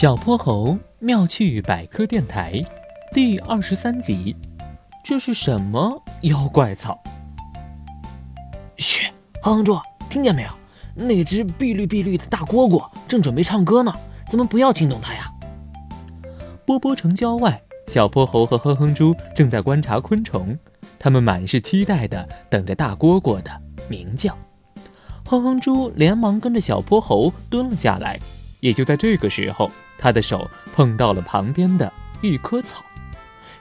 小泼猴妙趣百科电台第二十三集，这是什么妖怪草？嘘，哼哼猪，听见没有？那只碧绿碧绿的大蝈蝈正准备唱歌呢，咱们不要惊动它呀。波波城郊外，小泼猴和哼哼猪正在观察昆虫，他们满是期待的等着大蝈蝈的鸣叫。哼哼猪连忙跟着小泼猴蹲了下来。也就在这个时候，他的手碰到了旁边的一棵草，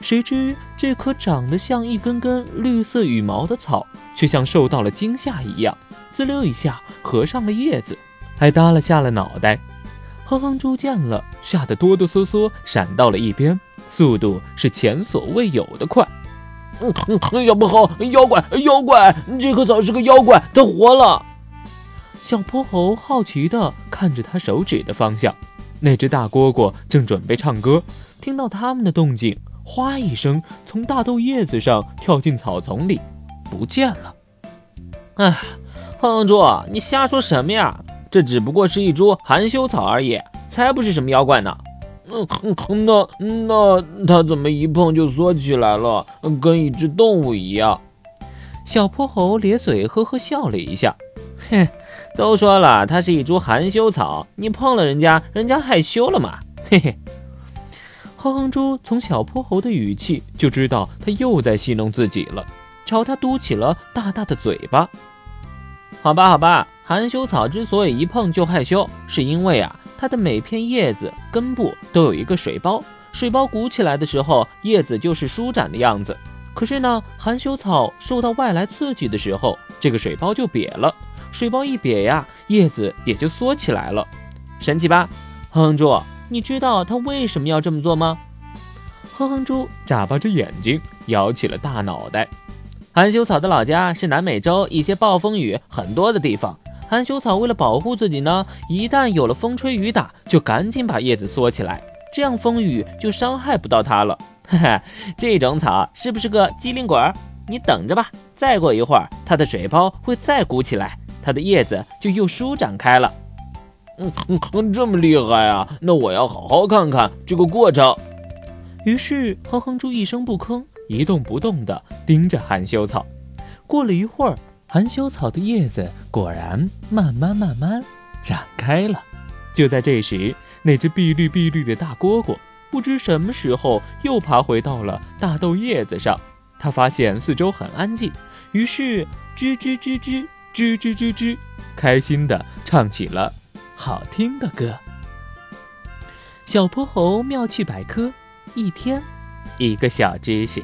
谁知这棵长得像一根根绿色羽毛的草，却像受到了惊吓一样，滋溜一下合上了叶子，还耷拉下了脑袋。哼哼猪见了，吓得哆哆嗦嗦闪到了一边，速度是前所未有的快。嗯嗯，要不好，妖怪，妖怪，这棵草是个妖怪，它活了。小泼猴好奇地看着他手指的方向，那只大蝈蝈正准备唱歌。听到他们的动静，哗一声从大豆叶子上跳进草丛里，不见了。哎，哼哼猪，你瞎说什么呀？这只不过是一株含羞草而已，才不是什么妖怪呢。嗯哼哼，那那它怎么一碰就缩起来了，跟一只动物一样？小泼猴咧嘴呵呵笑了一下，哼。都说了，它是一株含羞草，你碰了人家，人家害羞了嘛？嘿嘿。哼哼猪从小泼猴的语气就知道他又在戏弄自己了，朝他嘟起了大大的嘴巴。好吧，好吧，含羞草之所以一碰就害羞，是因为啊，它的每片叶子根部都有一个水包，水包鼓起来的时候，叶子就是舒展的样子。可是呢，含羞草受到外来刺激的时候，这个水包就瘪了。水包一瘪呀，叶子也就缩起来了，神奇吧？哼哼猪，你知道它为什么要这么做吗？哼哼猪眨巴着眼睛，摇起了大脑袋。含羞草的老家是南美洲一些暴风雨很多的地方，含羞草为了保护自己呢，一旦有了风吹雨打，就赶紧把叶子缩起来，这样风雨就伤害不到它了。哈哈，这种草是不是个机灵鬼？你等着吧，再过一会儿，它的水泡会再鼓起来。它的叶子就又舒展开了，嗯，这么厉害啊！那我要好好看看这个过程。于是，哼哼猪一声不吭，一动不动地盯着含羞草。过了一会儿，含羞草的叶子果然慢慢慢慢展开了。就在这时，那只碧绿碧绿的大蝈蝈不知什么时候又爬回到了大豆叶子上。它发现四周很安静，于是吱吱吱吱。吱吱吱吱，开心的唱起了好听的歌。小泼猴妙趣百科，一天一个小知识。